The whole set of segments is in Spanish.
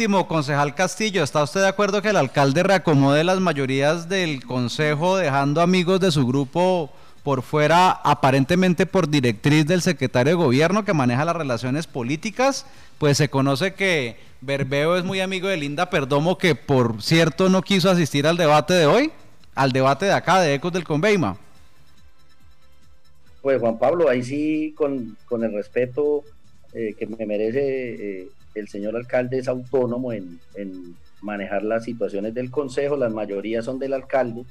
último, concejal Castillo, ¿está usted de acuerdo que el alcalde reacomode las mayorías del consejo dejando amigos de su grupo por fuera, aparentemente por directriz del secretario de gobierno que maneja las relaciones políticas? Pues se conoce que Berbeo es muy amigo de Linda Perdomo, que por cierto no quiso asistir al debate de hoy, al debate de acá, de Ecos del Conveima. Pues Juan Pablo, ahí sí, con, el respeto eh, que me merece, eh, el señor alcalde es autónomo en, en manejar las situaciones del consejo, las mayorías son del alcalde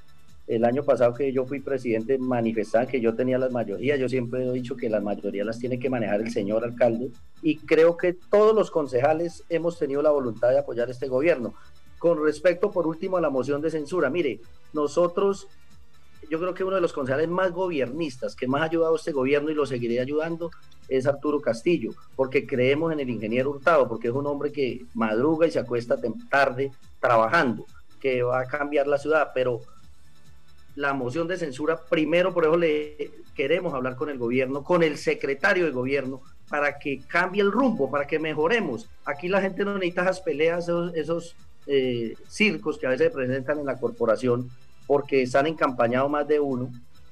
el año pasado que yo fui presidente manifestaban que yo tenía las mayorías, yo siempre he dicho que las mayorías las tiene que manejar el señor alcalde y creo que todos los concejales hemos tenido la voluntad de apoyar este gobierno. Con respecto, por último, a la moción de censura, mire, nosotros, yo creo que uno de los concejales más gobiernistas que más ha ayudado a este gobierno y lo seguiré ayudando es Arturo Castillo, porque creemos en el ingeniero Hurtado, porque es un hombre que madruga y se acuesta tarde trabajando, que va a cambiar la ciudad, pero la moción de censura, primero por eso le queremos hablar con el gobierno, con el secretario de gobierno, para que cambie el rumbo, para que mejoremos. Aquí la gente no necesita esas peleas, esos, eh, circos que a veces se presentan en la corporación, porque están encampañados más de uno,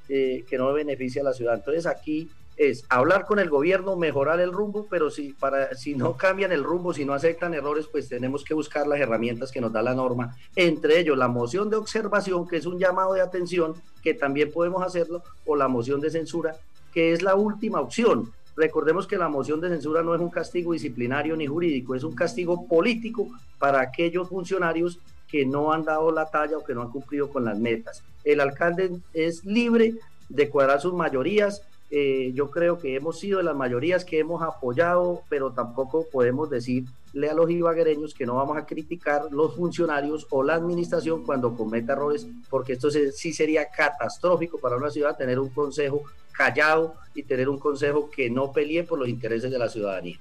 eh, que no beneficia a la ciudad. Entonces aquí es hablar con el gobierno, mejorar el rumbo, pero si, para, si no cambian el rumbo, si no aceptan errores, pues tenemos que buscar las herramientas que nos da la norma, entre ellos la moción de observación, que es un llamado de atención, que también podemos hacerlo, o la moción de censura, que es la última opción. Recordemos que la moción de censura no es un castigo disciplinario ni jurídico, es un castigo político para aquellos funcionarios que no han dado la talla o que no han cumplido con las metas. El alcalde es libre de cuadrar sus mayorías, eh, yo creo que hemos sido de las mayorías que hemos apoyado, pero tampoco podemos decirle a los ibaguereños que no vamos a criticar los funcionarios o la administración cuando cometa errores, porque esto sí sería catastrófico para una ciudad tener un consejo callado y tener un consejo que no pelee por los intereses de la ciudadanía.